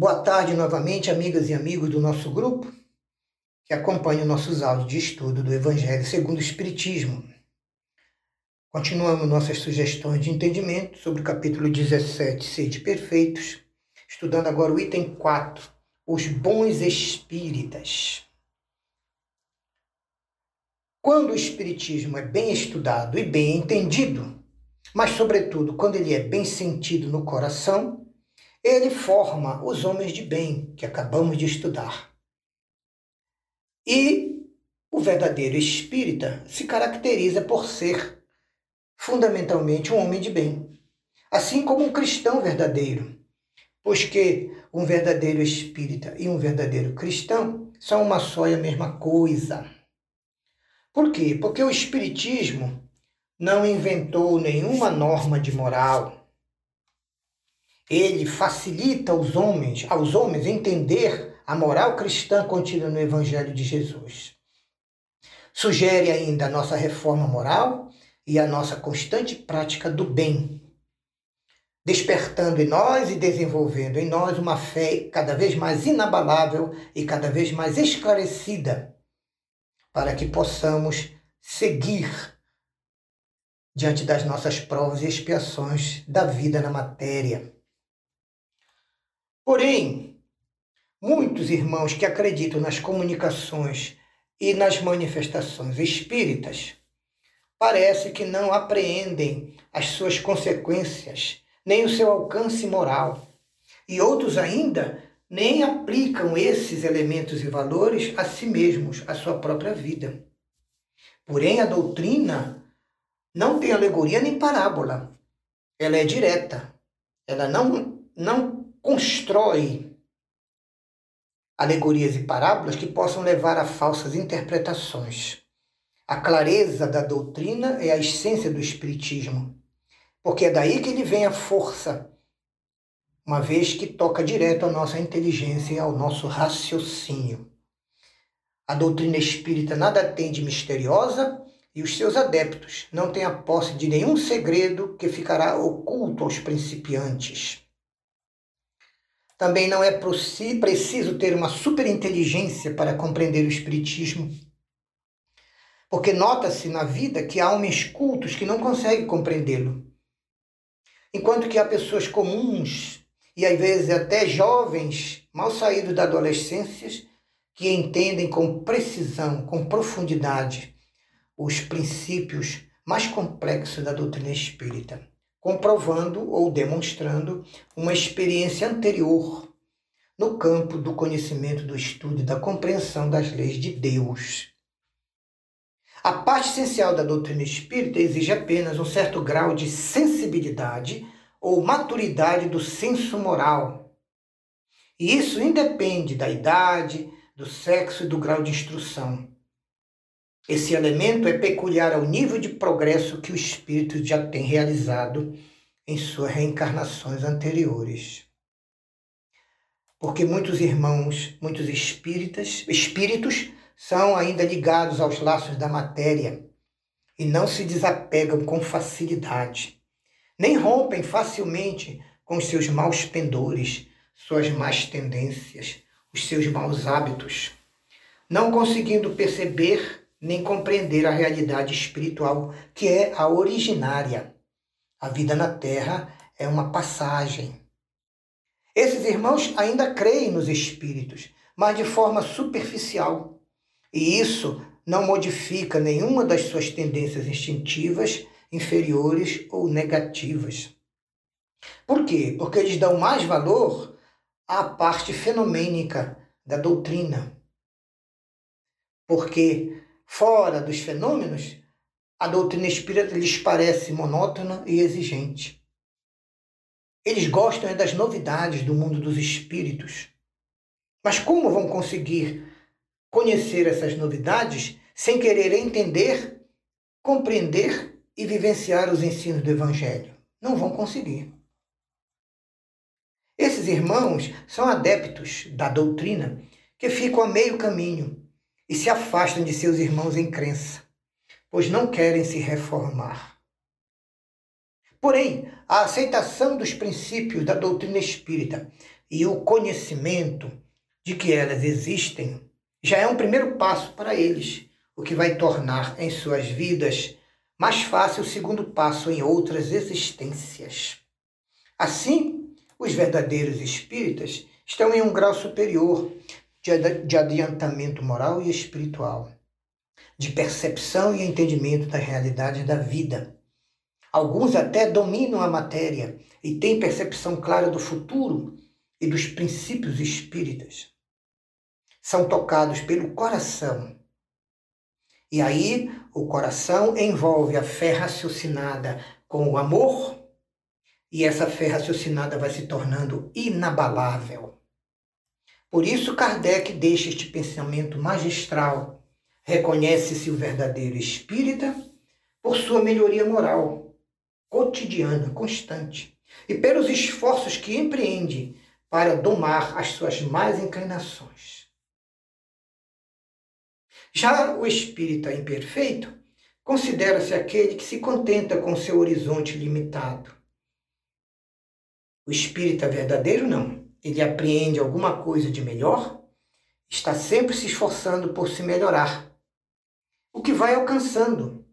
Boa tarde novamente, amigas e amigos do nosso grupo que acompanham nossos áudios de estudo do Evangelho segundo o Espiritismo. Continuamos nossas sugestões de entendimento sobre o capítulo 17, Sede Perfeitos, estudando agora o item 4, os bons espíritas. Quando o Espiritismo é bem estudado e bem entendido, mas, sobretudo, quando ele é bem sentido no coração, ele forma os homens de bem que acabamos de estudar. E o verdadeiro espírita se caracteriza por ser fundamentalmente um homem de bem, assim como um cristão verdadeiro, pois que um verdadeiro espírita e um verdadeiro cristão são uma só e a mesma coisa. Por quê? Porque o espiritismo não inventou nenhuma norma de moral ele facilita aos homens, aos homens entender a moral cristã contida no Evangelho de Jesus. Sugere ainda a nossa reforma moral e a nossa constante prática do bem, despertando em nós e desenvolvendo em nós uma fé cada vez mais inabalável e cada vez mais esclarecida, para que possamos seguir diante das nossas provas e expiações da vida na matéria. Porém, muitos irmãos que acreditam nas comunicações e nas manifestações espíritas parece que não apreendem as suas consequências, nem o seu alcance moral. E outros ainda nem aplicam esses elementos e valores a si mesmos, à sua própria vida. Porém, a doutrina não tem alegoria nem parábola. Ela é direta. Ela não, não constrói alegorias e parábolas que possam levar a falsas interpretações. A clareza da doutrina é a essência do Espiritismo, porque é daí que ele vem a força, uma vez que toca direto à nossa inteligência e ao nosso raciocínio. A doutrina espírita nada tem de misteriosa e os seus adeptos não têm a posse de nenhum segredo que ficará oculto aos principiantes. Também não é preciso ter uma superinteligência para compreender o Espiritismo. Porque nota-se na vida que há homens cultos que não conseguem compreendê-lo. Enquanto que há pessoas comuns, e às vezes até jovens, mal saídos da adolescência, que entendem com precisão, com profundidade, os princípios mais complexos da doutrina espírita comprovando ou demonstrando uma experiência anterior no campo do conhecimento, do estudo e da compreensão das leis de Deus. A parte essencial da doutrina espírita exige apenas um certo grau de sensibilidade ou maturidade do senso moral. E isso independe da idade, do sexo e do grau de instrução. Esse elemento é peculiar ao nível de progresso que o espírito já tem realizado em suas reencarnações anteriores. Porque muitos irmãos, muitos espíritas, espíritos são ainda ligados aos laços da matéria e não se desapegam com facilidade, nem rompem facilmente com os seus maus pendores, suas más tendências, os seus maus hábitos, não conseguindo perceber nem compreender a realidade espiritual, que é a originária. A vida na Terra é uma passagem. Esses irmãos ainda creem nos espíritos, mas de forma superficial. E isso não modifica nenhuma das suas tendências instintivas, inferiores ou negativas. Por quê? Porque eles dão mais valor à parte fenomênica da doutrina. Porque fora dos fenômenos, a doutrina espírita lhes parece monótona e exigente. Eles gostam das novidades do mundo dos espíritos. Mas como vão conseguir conhecer essas novidades sem querer entender, compreender e vivenciar os ensinos do Evangelho? Não vão conseguir. Esses irmãos são adeptos da doutrina que ficam a meio caminho e se afastam de seus irmãos em crença, pois não querem se reformar. Porém, a aceitação dos princípios da doutrina espírita e o conhecimento de que elas existem já é um primeiro passo para eles, o que vai tornar em suas vidas mais fácil o segundo passo em outras existências. Assim, os verdadeiros espíritas estão em um grau superior de adiantamento moral e espiritual, de percepção e entendimento da realidade da vida. Alguns até dominam a matéria e têm percepção clara do futuro e dos princípios espíritas. São tocados pelo coração. E aí, o coração envolve a fé raciocinada com o amor, e essa fé raciocinada vai se tornando inabalável. Por isso, Kardec deixa este pensamento magistral. Reconhece-se o verdadeiro espírita por sua melhoria moral, cotidiana, constante, e pelos esforços que empreende para domar as suas más inclinações. Já o espírita imperfeito considera-se aquele que se contenta com seu horizonte limitado. O espírita verdadeiro não. Ele apreende alguma coisa de melhor, está sempre se esforçando por se melhorar. O que vai alcançando,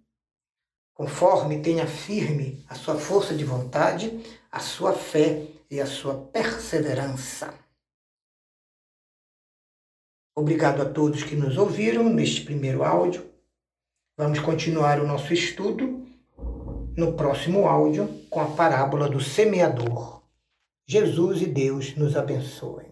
conforme tenha firme a sua força de vontade, a sua fé e a sua perseverança. Obrigado a todos que nos ouviram neste primeiro áudio. Vamos continuar o nosso estudo no próximo áudio com a parábola do semeador. Jesus e Deus nos abençoe.